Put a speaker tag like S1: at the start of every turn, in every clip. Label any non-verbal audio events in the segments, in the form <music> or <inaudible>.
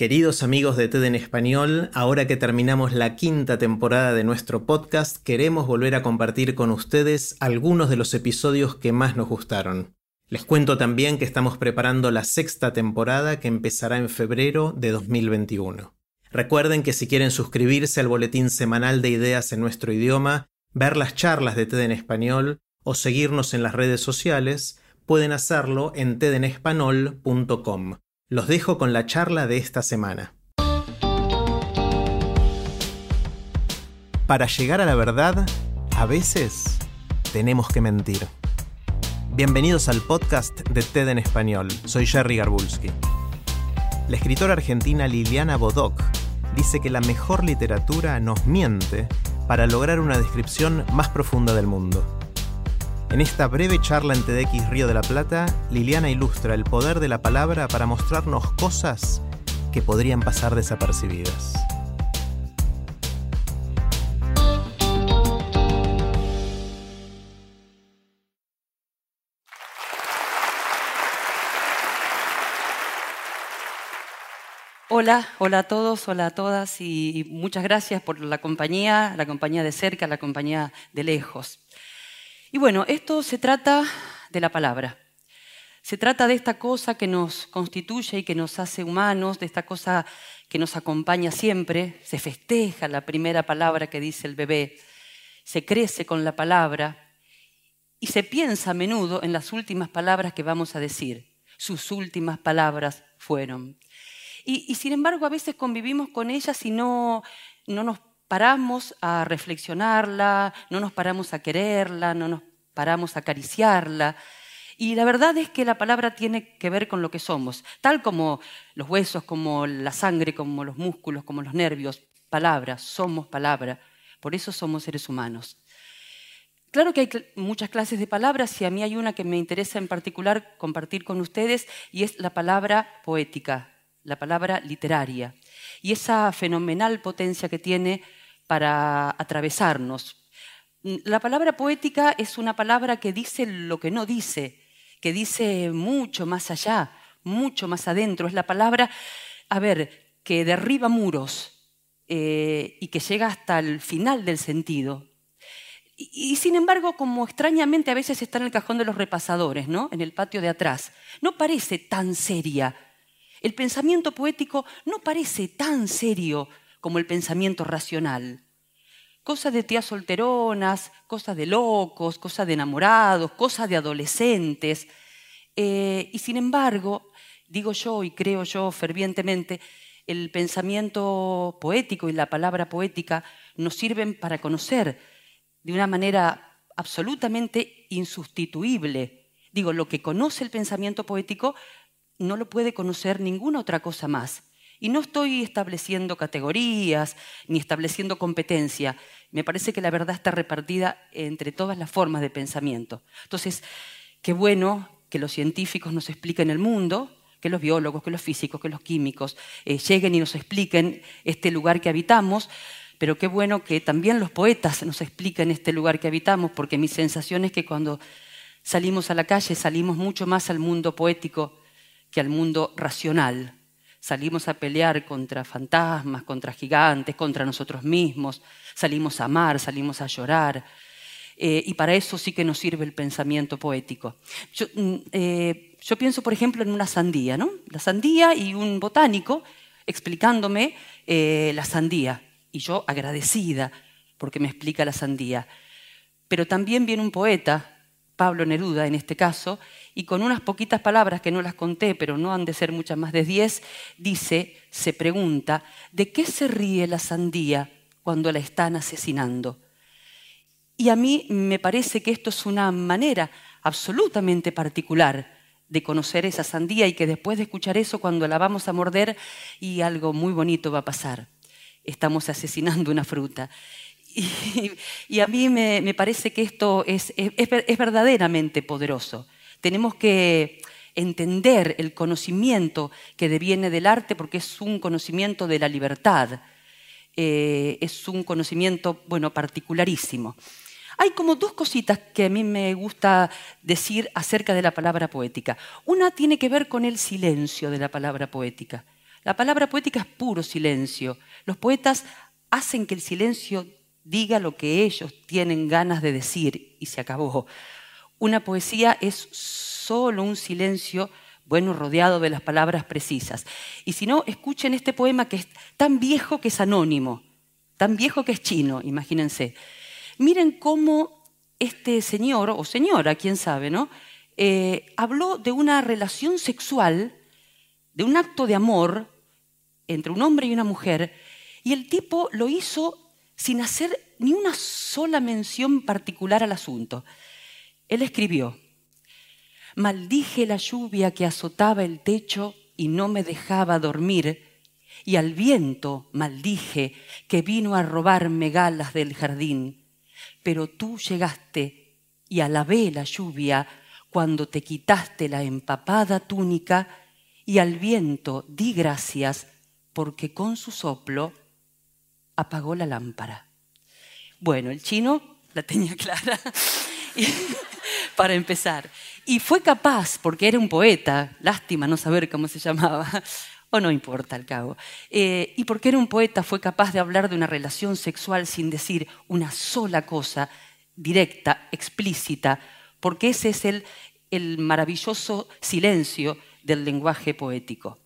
S1: Queridos amigos de TED en Español, ahora que terminamos la quinta temporada de nuestro podcast, queremos volver a compartir con ustedes algunos de los episodios que más nos gustaron. Les cuento también que estamos preparando la sexta temporada que empezará en febrero de 2021. Recuerden que si quieren suscribirse al boletín semanal de ideas en nuestro idioma, ver las charlas de TED en español o seguirnos en las redes sociales, pueden hacerlo en tedenespanol.com. Los dejo con la charla de esta semana. Para llegar a la verdad, a veces tenemos que mentir. Bienvenidos al podcast de TED en español. Soy Jerry Garbulski. La escritora argentina Liliana Bodoc dice que la mejor literatura nos miente para lograr una descripción más profunda del mundo. En esta breve charla en TEDx Río de la Plata, Liliana ilustra el poder de la palabra para mostrarnos cosas que podrían pasar desapercibidas.
S2: Hola, hola a todos, hola a todas y muchas gracias por la compañía, la compañía de cerca, la compañía de lejos. Y bueno, esto se trata de la palabra. Se trata de esta cosa que nos constituye y que nos hace humanos, de esta cosa que nos acompaña siempre. Se festeja la primera palabra que dice el bebé, se crece con la palabra y se piensa a menudo en las últimas palabras que vamos a decir. Sus últimas palabras fueron. Y, sin embargo, a veces convivimos con ellas y no, no nos paramos a reflexionarla, no nos paramos a quererla, no nos paramos a acariciarla. Y la verdad es que la palabra tiene que ver con lo que somos, tal como los huesos, como la sangre, como los músculos, como los nervios. Palabra, somos palabra. Por eso somos seres humanos. Claro que hay muchas clases de palabras y a mí hay una que me interesa en particular compartir con ustedes y es la palabra poética, la palabra literaria y esa fenomenal potencia que tiene para atravesarnos. La palabra poética es una palabra que dice lo que no dice, que dice mucho más allá, mucho más adentro. Es la palabra, a ver, que derriba muros eh, y que llega hasta el final del sentido. Y, y, sin embargo, como extrañamente a veces está en el cajón de los repasadores, ¿no? En el patio de atrás. No parece tan seria. El pensamiento poético no parece tan serio como el pensamiento racional. Cosas de tías solteronas, cosas de locos, cosas de enamorados, cosas de adolescentes. Eh, y sin embargo, digo yo y creo yo fervientemente, el pensamiento poético y la palabra poética nos sirven para conocer de una manera absolutamente insustituible. Digo, lo que conoce el pensamiento poético no lo puede conocer ninguna otra cosa más. Y no estoy estableciendo categorías ni estableciendo competencia. Me parece que la verdad está repartida entre todas las formas de pensamiento. Entonces, qué bueno que los científicos nos expliquen el mundo, que los biólogos, que los físicos, que los químicos eh, lleguen y nos expliquen este lugar que habitamos, pero qué bueno que también los poetas nos expliquen este lugar que habitamos, porque mi sensación es que cuando salimos a la calle salimos mucho más al mundo poético que al mundo racional. Salimos a pelear contra fantasmas, contra gigantes, contra nosotros mismos. Salimos a amar, salimos a llorar. Eh, y para eso sí que nos sirve el pensamiento poético. Yo, mm, eh, yo, pienso, por ejemplo, en una sandía, ¿no? La sandía y un botánico explicándome eh, la sandía. Y yo agradecida porque me explica la sandía. Pero también viene un poeta Pablo Neruda en este caso, y con unas poquitas palabras que no las conté, pero no han de ser muchas más de diez, dice, se pregunta, ¿de qué se ríe la sandía cuando la están asesinando? Y a mí me parece que esto es una manera absolutamente particular de conocer esa sandía y que después de escuchar eso, cuando la vamos a morder, y algo muy bonito va a pasar. Estamos asesinando una fruta. <laughs> Y, a mí me, parece que esto es, es verdaderamente poderoso. Tenemos que entender el conocimiento que deviene del arte porque es un conocimiento de la libertad, eh, es un conocimiento, bueno, particularísimo. Hay como dos cositas que a mí me gusta decir acerca de la palabra poética. Una tiene que ver con el silencio de la palabra poética. La palabra poética es puro silencio. Los poetas hacen que el silencio diga lo que ellos tienen ganas de decir y se acabó. Una poesía es solo un silencio, bueno, rodeado de las palabras precisas. Y si no, escuchen este poema que es tan viejo que es anónimo, tan viejo que es chino, imagínense. Miren cómo este señor, o señora, quién sabe, ¿no? Eh, habló de una relación sexual, de un acto de amor entre un hombre y una mujer, y el tipo lo hizo sin hacer ni una sola mención particular al asunto. Él escribió, Maldije la lluvia que azotaba el techo y no me dejaba dormir, y al viento maldije que vino a robarme galas del jardín. Pero tú llegaste y alabé la lluvia cuando te quitaste la empapada túnica, y al viento di gracias porque con su soplo apagó la lámpara. Bueno, el chino la tenía <laughs> clara <laughs> para empezar. Y fue capaz, porque era un poeta, lástima no saber cómo se llamaba, <laughs> o no importa al cabo, eh, y porque era un poeta fue capaz de hablar de una relación sexual sin decir una sola cosa directa, explícita, porque ese es el, el maravilloso silencio del lenguaje poético.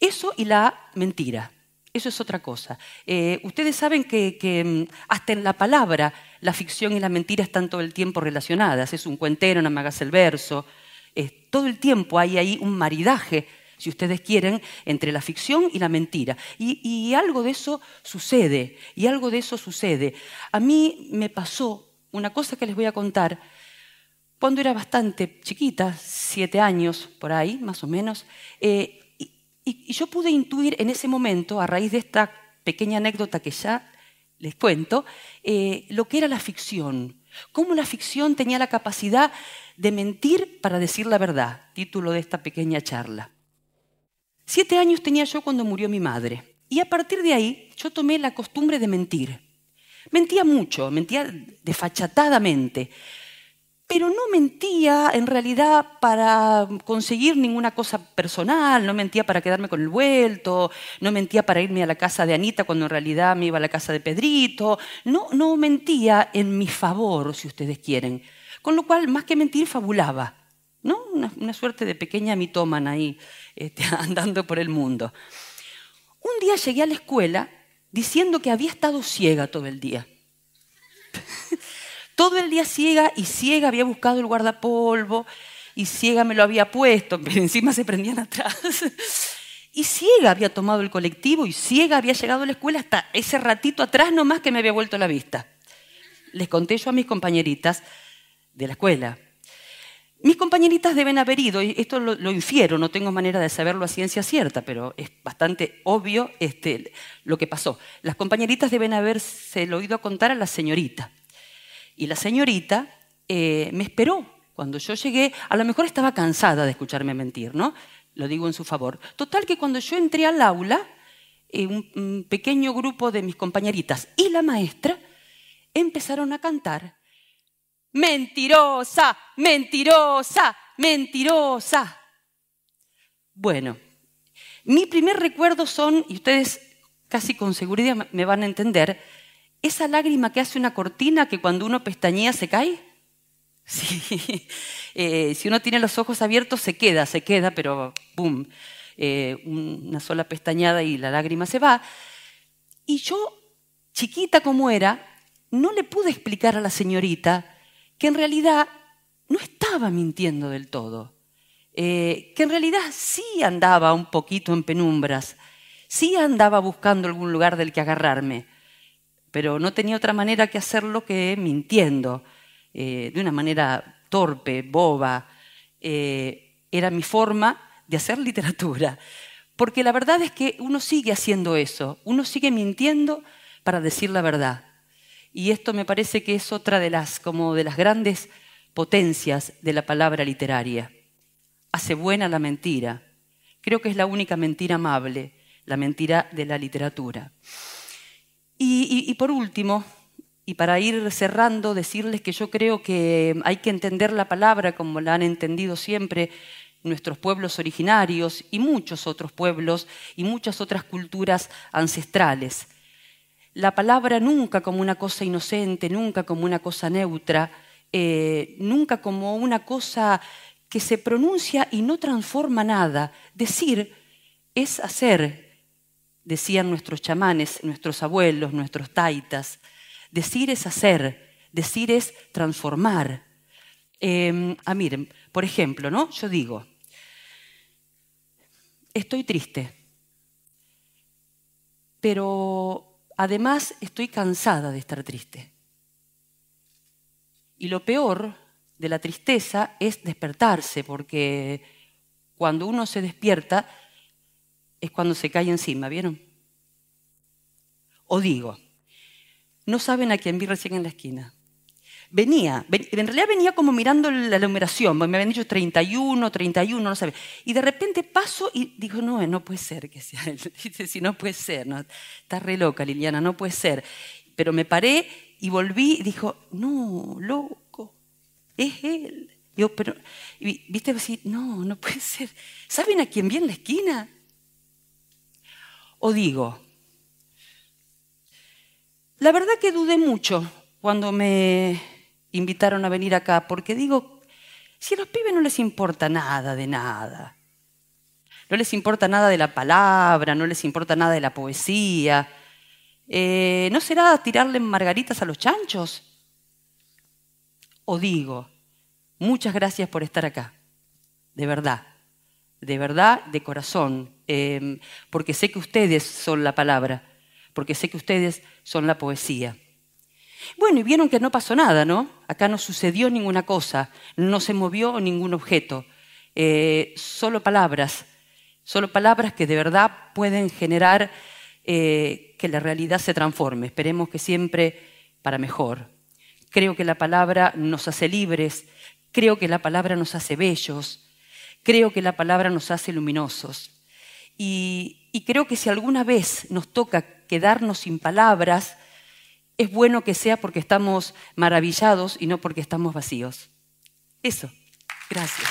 S2: Eso y la mentira. Eso es otra cosa. Eh, ustedes saben que, mm, hasta en la palabra la ficción y la mentira están todo el tiempo relacionadas. Es un cuentero, una magas el verso. todo el tiempo hay ahí un maridaje, si ustedes quieren, entre la ficción y la mentira. Y, algo de eso sucede, y algo de eso sucede. A mí me pasó una cosa que les voy a contar. Cuando era bastante chiquita, siete años por ahí, más o menos, eh, y, yo pude intuir en ese momento, a raíz de esta pequeña anécdota que ya les cuento, eh, lo que era la ficción, cómo la ficción tenía la capacidad de mentir para decir la verdad, título de esta pequeña charla. Siete años tenía yo cuando murió mi madre, y a partir de ahí yo tomé la costumbre de mentir. Mentía mucho, mentía desfachatadamente, pero no mentía en realidad para conseguir ninguna cosa personal, no mentía para quedarme con el vuelto, no mentía para irme a la casa de Anita cuando en realidad me iba a la casa de Pedrito, no, no mentía en mi favor, si ustedes quieren. Con lo cual, más que mentir, fabulaba, ¿no? Una, suerte de pequeña mitómana ahí este, <laughs> andando por el mundo. Un día llegué a la escuela diciendo que había estado ciega todo el día. <laughs> Todo el día ciega y ciega había buscado el guardapolvo y ciega me lo había puesto, <laughs> pero encima se prendían atrás. Y ciega había tomado el colectivo y ciega había llegado a la escuela hasta ese ratito atrás nomás que me había vuelto la vista. Les conté yo a mis compañeritas de la escuela. Mis compañeritas deben haber ido, y esto lo, infiero, no tengo manera de saberlo a ciencia cierta, pero es bastante obvio este, lo que pasó. Las compañeritas deben haberse lo oído contar a la señorita. Y la señorita eh, me esperó. Cuando yo llegué, a lo mejor estaba cansada de escucharme mentir, ¿no? Lo digo en su favor. Total que cuando yo entré al aula, eh, un, pequeño grupo de mis compañeritas y la maestra empezaron a cantar, mentirosa, mentirosa, mentirosa. Bueno, mi primer recuerdo son, y ustedes casi con seguridad me van a entender, esa lágrima que hace una cortina que cuando uno pestañea se cae. <laughs> Sí. Eh, si uno tiene los ojos abiertos se queda, se queda, pero ¡pum! Eh, una sola pestañada y la lágrima se va. Y yo, chiquita como era, no le pude explicar a la señorita que en realidad no estaba mintiendo del todo, eh, que en realidad sí andaba un poquito en penumbras, sí andaba buscando algún lugar del que agarrarme pero no tenía otra manera que hacerlo que mintiendo, eh, de una manera torpe, boba. Eh, era mi forma de hacer literatura. Porque la verdad es que uno sigue haciendo eso, uno sigue mintiendo para decir la verdad. Y esto me parece que es otra de las, como de las grandes potencias de la palabra literaria. Hace buena la mentira. Creo que es la única mentira amable, la mentira de la literatura. Y, por último, y para ir cerrando, decirles que yo creo que hay que entender la palabra como la han entendido siempre nuestros pueblos originarios y muchos otros pueblos y muchas otras culturas ancestrales. La palabra nunca como una cosa inocente, nunca como una cosa neutra, eh, nunca como una cosa que se pronuncia y no transforma nada. Decir es hacer, decían nuestros chamanes, nuestros abuelos, nuestros taitas. Decir es hacer, decir es transformar. Eh, ah, miren, por ejemplo, ¿no? Yo digo, estoy triste, pero además estoy cansada de estar triste. Y lo peor de la tristeza es despertarse, porque cuando uno se despierta es cuando se cae encima, ¿vieron? O digo, no saben a quién vi recién en la esquina. Venía, en realidad venía como mirando la numeración, me habían dicho 31, 31, no sabía. Y de repente paso y digo, no, no puede ser que sea él. <laughs> Dice, si no puede ser, no, está re loca Liliana, no puede ser. Pero me paré y volví y dijo, no, loco, es él. Yo, pero, viste, así, no, no puede ser. ¿Saben a quién vi en la esquina? O digo, la verdad que dudé mucho cuando me invitaron a venir acá, porque digo, si a los pibes no les importa nada de nada, no les importa nada de la palabra, no les importa nada de la poesía, eh, ¿no será tirarle margaritas a los chanchos? O digo, muchas gracias por estar acá, de verdad, de verdad, de corazón, em, porque sé que ustedes son la palabra, porque sé que ustedes son la poesía. Bueno, y vieron que no pasó nada, ¿no? Acá no sucedió ninguna cosa, no se movió ningún objeto, eh, solo palabras, solo palabras que de verdad pueden generar eh, que la realidad se transforme. Esperemos que siempre para mejor. Creo que la palabra nos hace libres, creo que la palabra nos hace bellos, creo que la palabra nos hace luminosos. Y creo que si alguna vez nos toca quedarnos sin palabras, es bueno que sea porque estamos maravillados y no porque estamos vacíos. Eso. Gracias.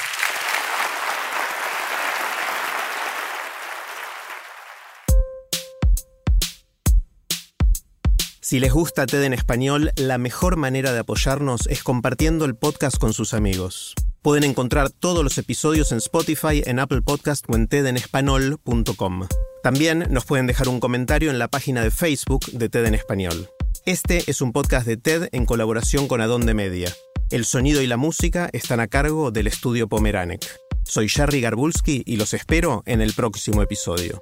S1: Si les gusta TED en español, la mejor manera de apoyarnos es compartiendo el podcast con sus amigos. Pueden encontrar todos los episodios en Spotify, en Apple Podcast o en tedenespanol.com. También nos pueden dejar un comentario en la página de Facebook de TED en español. Este es un podcast de TED en colaboración con Adonde Media. El sonido y la música están a cargo del estudio Pomeranek. Soy Jerry Garbulski y los espero en el próximo episodio.